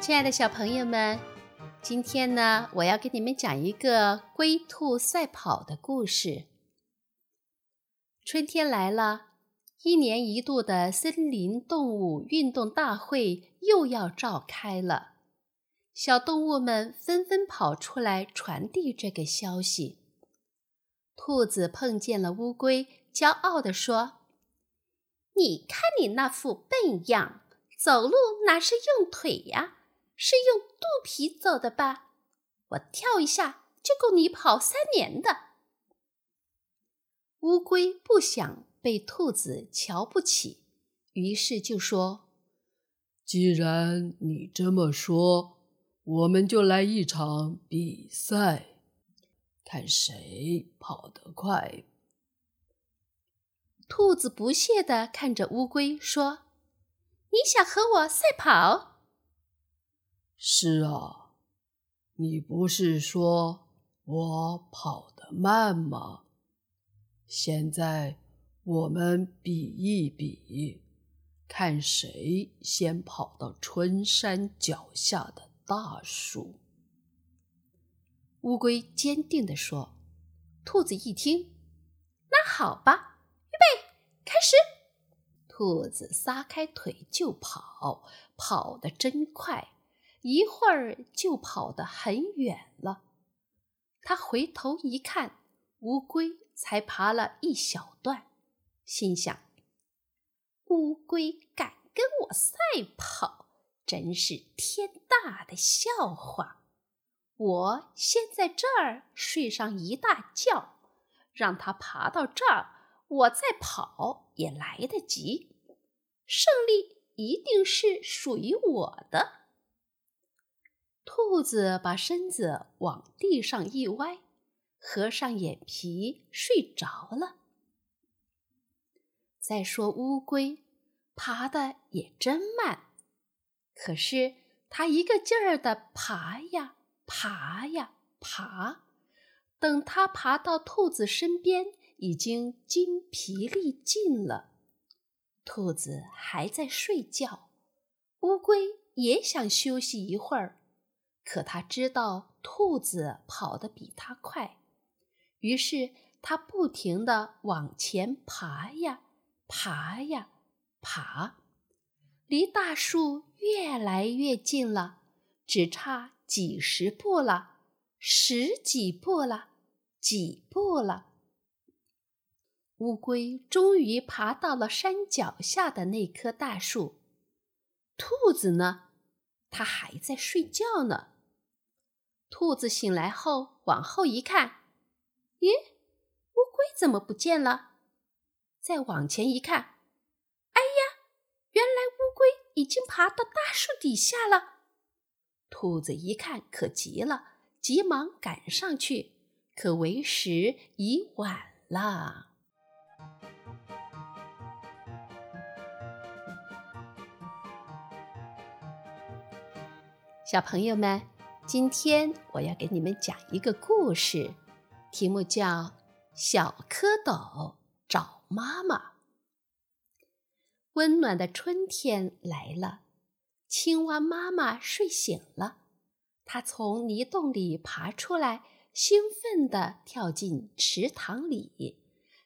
亲爱的小朋友们，今天呢，我要给你们讲一个龟兔赛跑的故事。春天来了，一年一度的森林动物运动大会又要召开了。小动物们纷纷跑出来传递这个消息。兔子碰见了乌龟，骄傲地说：“你看你那副笨样，走路哪是用腿呀？”是用肚皮走的吧？我跳一下就够你跑三年的。乌龟不想被兔子瞧不起，于是就说：“既然你这么说，我们就来一场比赛，看谁跑得快。”兔子不屑地看着乌龟说：“你想和我赛跑？”是啊，你不是说我跑得慢吗？现在我们比一比，看谁先跑到春山脚下的大树。乌龟坚定地说。兔子一听，那好吧，预备，开始。兔子撒开腿就跑，跑得真快。一会儿就跑得很远了。他回头一看，乌龟才爬了一小段，心想：“乌龟敢跟我赛跑，真是天大的笑话！我先在这儿睡上一大觉，让它爬到这儿，我再跑也来得及。胜利一定是属于我的。”兔子把身子往地上一歪，合上眼皮睡着了。再说乌龟爬的也真慢，可是它一个劲儿的爬呀爬呀爬，等它爬到兔子身边，已经筋疲力尽了。兔子还在睡觉，乌龟也想休息一会儿。可他知道兔子跑得比他快，于是他不停地往前爬呀，爬呀，爬，离大树越来越近了，只差几十步了，十几步了，几步了。乌龟终于爬到了山脚下的那棵大树，兔子呢？它还在睡觉呢。兔子醒来后，往后一看，咦，乌龟怎么不见了？再往前一看，哎呀，原来乌龟已经爬到大树底下了。兔子一看，可急了，急忙赶上去，可为时已晚了。小朋友们。今天我要给你们讲一个故事，题目叫《小蝌蚪找妈妈》。温暖的春天来了，青蛙妈妈睡醒了，它从泥洞里爬出来，兴奋地跳进池塘里，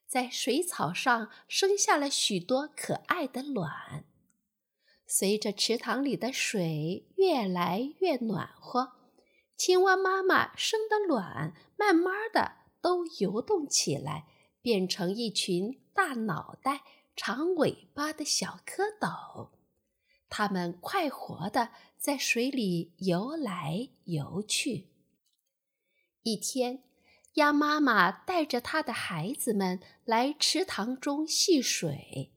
在水草上生下了许多可爱的卵。随着池塘里的水越来越暖和。青蛙妈妈生的卵，慢慢的都游动起来，变成一群大脑袋、长尾巴的小蝌蚪。它们快活的在水里游来游去。一天，鸭妈妈带着它的孩子们来池塘中戏水。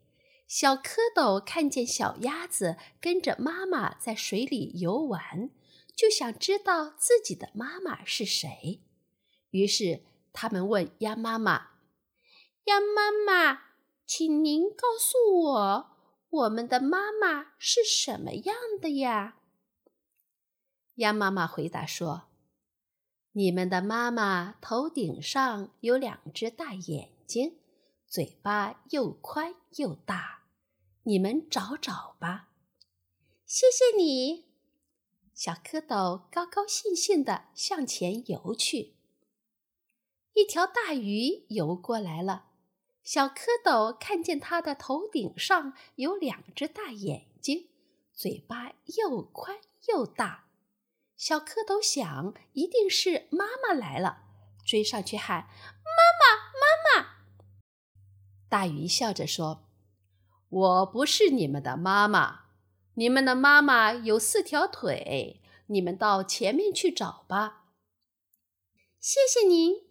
小蝌蚪看见小鸭子跟着妈妈在水里游玩。就想知道自己的妈妈是谁，于是他们问鸭妈妈：“鸭妈妈，请您告诉我，我们的妈妈是什么样的呀？”鸭妈妈回答说：“你们的妈妈头顶上有两只大眼睛，嘴巴又宽又大，你们找找吧。”谢谢你。小蝌蚪高高兴兴地向前游去。一条大鱼游过来了。小蝌蚪看见它的头顶上有两只大眼睛，嘴巴又宽又大。小蝌蚪想，一定是妈妈来了，追上去喊：“妈妈，妈妈！”大鱼笑着说：“我不是你们的妈妈，你们的妈妈有四条腿，你们到前面去找吧。”谢谢您。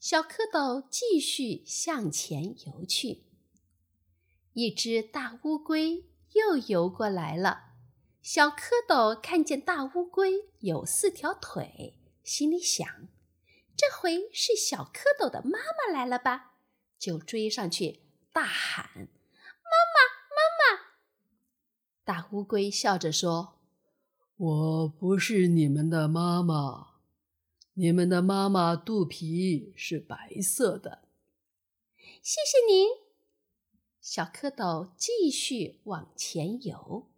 小蝌蚪继续向前游去。一只大乌龟又游过来了。小蝌蚪看见大乌龟有四条腿，心里想：这回是小蝌蚪的妈妈来了吧？就追上去大喊：“妈妈，！”大乌龟笑着说：“我不是你们的妈妈。”你们的妈妈肚皮是白色的。谢谢您。小蝌蚪继续往前游。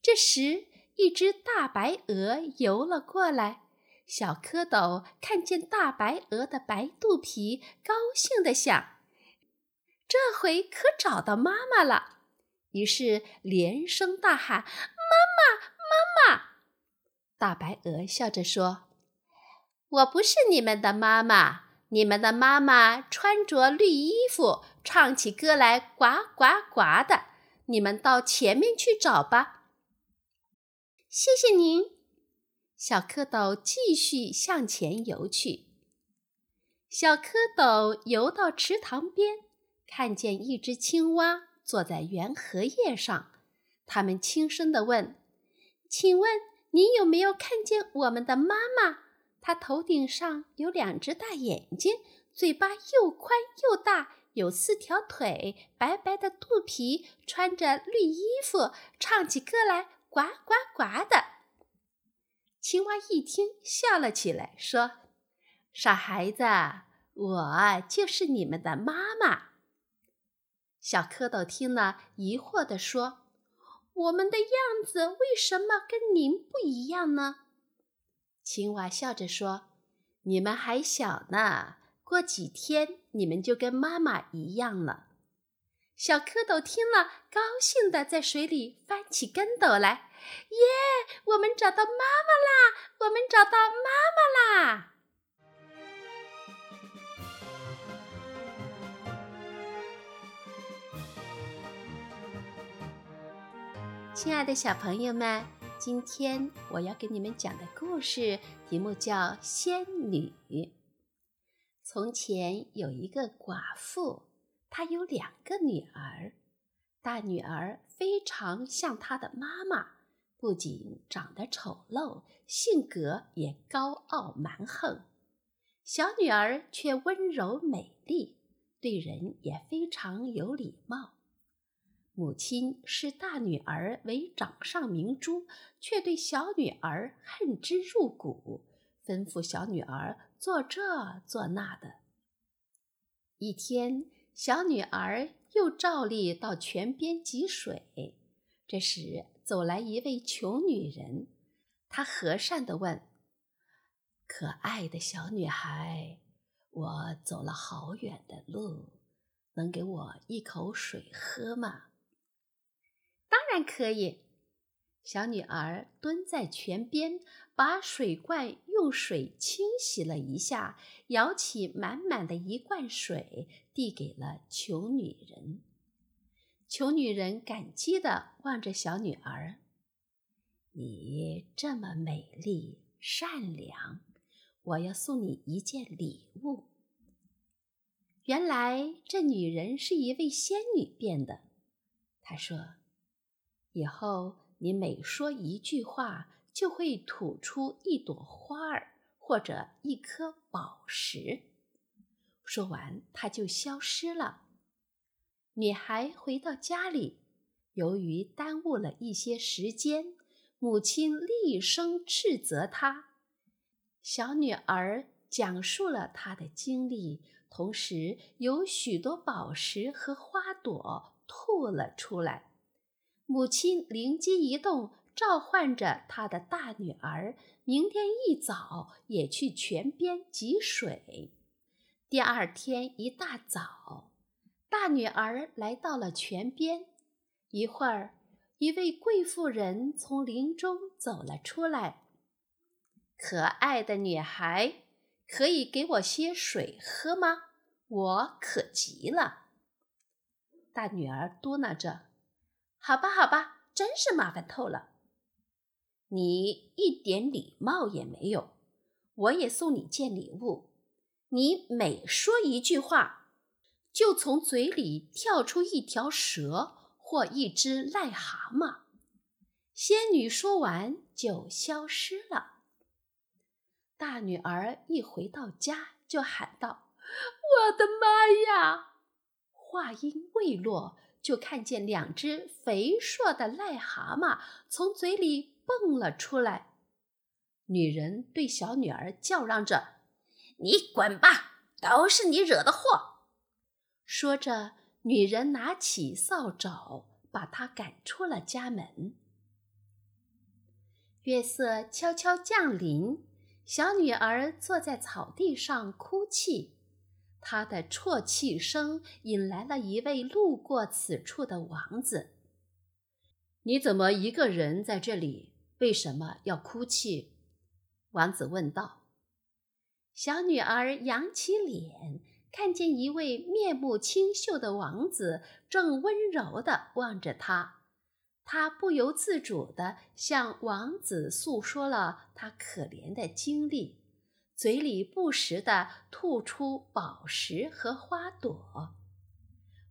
这时，一只大白鹅游了过来。小蝌蚪看见大白鹅的白肚皮，高兴地想：这回可找到妈妈了。于是连声大喊：“妈妈，妈妈！”大白鹅笑着说。我不是你们的妈妈，你们的妈妈穿着绿衣服，唱起歌来呱呱呱的。你们到前面去找吧。谢谢您，小蝌蚪继续向前游去。小蝌蚪游到池塘边，看见一只青蛙坐在圆荷叶上。他们轻声地问：“请问你有没有看见我们的妈妈？”她头顶上有两只大眼睛，嘴巴又宽又大，有四条腿，白白的肚皮，穿着绿衣服，唱起歌来呱呱呱的。青蛙一听，笑了起来，说：“傻孩子，我就是你们的妈妈。”小蝌蚪听了，疑惑地说：“我们的样子为什么跟您不一样呢？”青蛙笑着说：“你们还小呢，过几天你们就跟妈妈一样了。”小蝌蚪听了，高兴地在水里翻起跟斗来。耶！我们找到妈妈啦！我们找到妈妈啦！亲爱的小朋友们。今天我要给你们讲的故事题目叫《仙女》。从前有一个寡妇，她有两个女儿。大女儿非常像她的妈妈，不仅长得丑陋，性格也高傲蛮横。小女儿却温柔美丽，对人也非常有礼貌。母亲视大女儿为掌上明珠，却对小女儿恨之入骨，吩咐小女儿做这做那的。一天，小女儿又照例到泉边汲水，这时走来一位穷女人，她和善地问：“可爱的小女孩，我走了好远的路，能给我一口水喝吗？”当然可以。小女儿蹲在泉边，把水罐用水清洗了一下，舀起满满的一罐水，递给了穷女人。穷女人感激地望着小女儿：“你这么美丽善良，我要送你一件礼物。”原来这女人是一位仙女变的。她说。以后你每说一句话，就会吐出一朵花儿或者一颗宝石。说完，他就消失了。女孩回到家里，由于耽误了一些时间，母亲厉声斥责她。小女儿讲述了她的经历，同时有许多宝石和花朵吐了出来。母亲灵机一动，召唤着她的大女儿，明天一早也去泉边汲水。第二天一大早，大女儿来到了泉边。一会儿，一位贵妇人从林中走了出来。可爱的女孩，可以给我些水喝吗？我渴极了。大女儿嘟囔着：“好吧，好吧。”真是麻烦透了！你一点礼貌也没有，我也送你件礼物。你每说一句话，就从嘴里跳出一条蛇或一只癞蛤蟆。仙女说完就消失了。大女儿一回到家就喊道：“我的妈呀！”话音未落。就看见两只肥硕的癞蛤蟆从嘴里蹦了出来。女人对小女儿叫嚷着：“你滚吧，都是你惹的祸！”说着，女人拿起扫帚，把她赶出了家门。月色悄悄降临，小女儿坐在草地上哭泣。他的啜泣声引来了一位路过此处的王子。“你怎么一个人在这里？为什么要哭泣？”王子问道。小女儿扬起脸，看见一位面目清秀的王子正温柔地望着她，她不由自主地向王子诉说了她可怜的经历。嘴里不时地吐出宝石和花朵，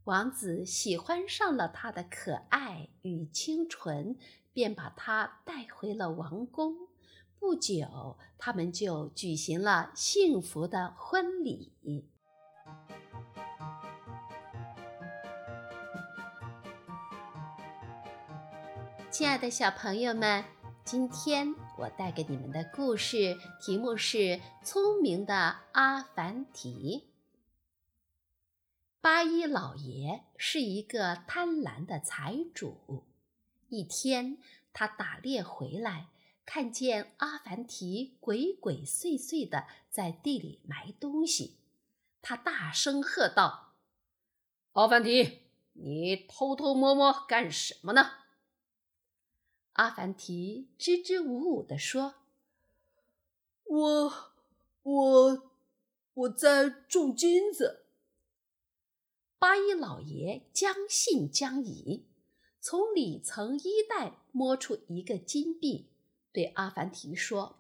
王子喜欢上了她的可爱与清纯，便把她带回了王宫。不久，他们就举行了幸福的婚礼。亲爱的小朋友们。今天我带给你们的故事题目是《聪明的阿凡提》。八一老爷是一个贪婪的财主。一天，他打猎回来，看见阿凡提鬼鬼祟祟的在地里埋东西，他大声喝道：“阿凡提，你偷偷摸摸干什么呢？”阿凡提支支吾吾地说：“我、我、我在种金子。”八一老爷将信将疑，从里层衣袋摸出一个金币，对阿凡提说：“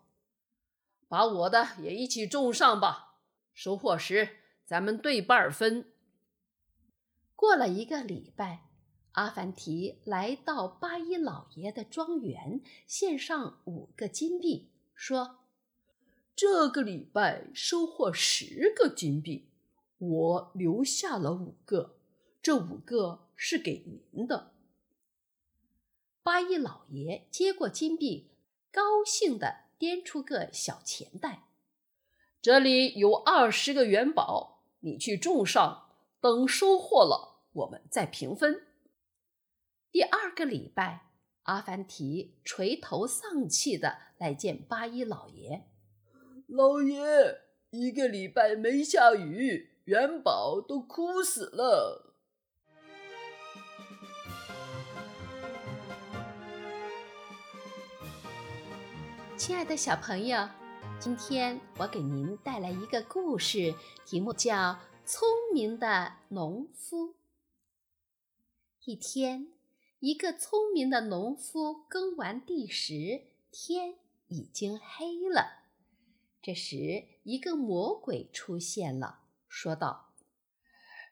把我的也一起种上吧，收获时咱们对半分。”过了一个礼拜。阿凡提来到八一老爷的庄园，献上五个金币，说：“这个礼拜收获十个金币，我留下了五个，这五个是给您的。”八一老爷接过金币，高兴地掂出个小钱袋：“这里有二十个元宝，你去种上，等收获了，我们再平分。”第二个礼拜，阿凡提垂头丧气的来见八一老爷。老爷，一个礼拜没下雨，元宝都枯死了。亲爱的小朋友，今天我给您带来一个故事，题目叫《聪明的农夫》。一天。一个聪明的农夫耕完地时，天已经黑了。这时，一个魔鬼出现了，说道：“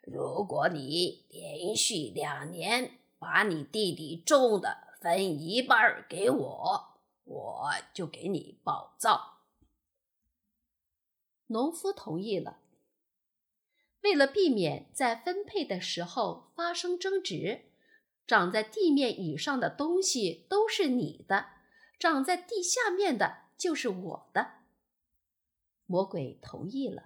如果你连续两年把你地里种的分一半给我，我就给你宝藏。”农夫同意了。为了避免在分配的时候发生争执。长在地面以上的东西都是你的，长在地下面的就是我的。魔鬼同意了。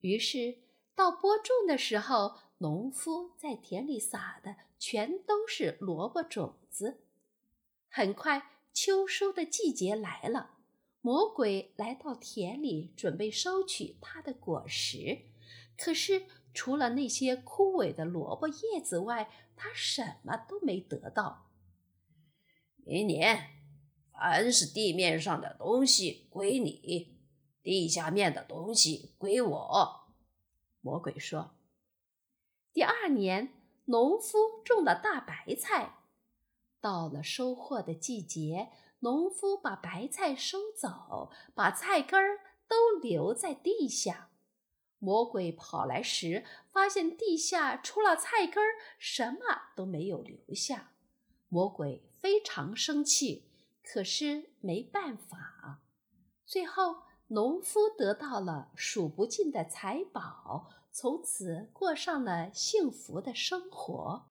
于是到播种的时候，农夫在田里撒的全都是萝卜种子。很快，秋收的季节来了。魔鬼来到田里，准备收取他的果实。可是，除了那些枯萎的萝卜叶子外，他什么都没得到。明年，凡是地面上的东西归你，地下面的东西归我。魔鬼说。第二年，农夫种了大白菜。到了收获的季节，农夫把白菜收走，把菜根儿都留在地下。魔鬼跑来时，发现地下除了菜根儿，什么都没有留下。魔鬼非常生气，可是没办法。最后，农夫得到了数不尽的财宝，从此过上了幸福的生活。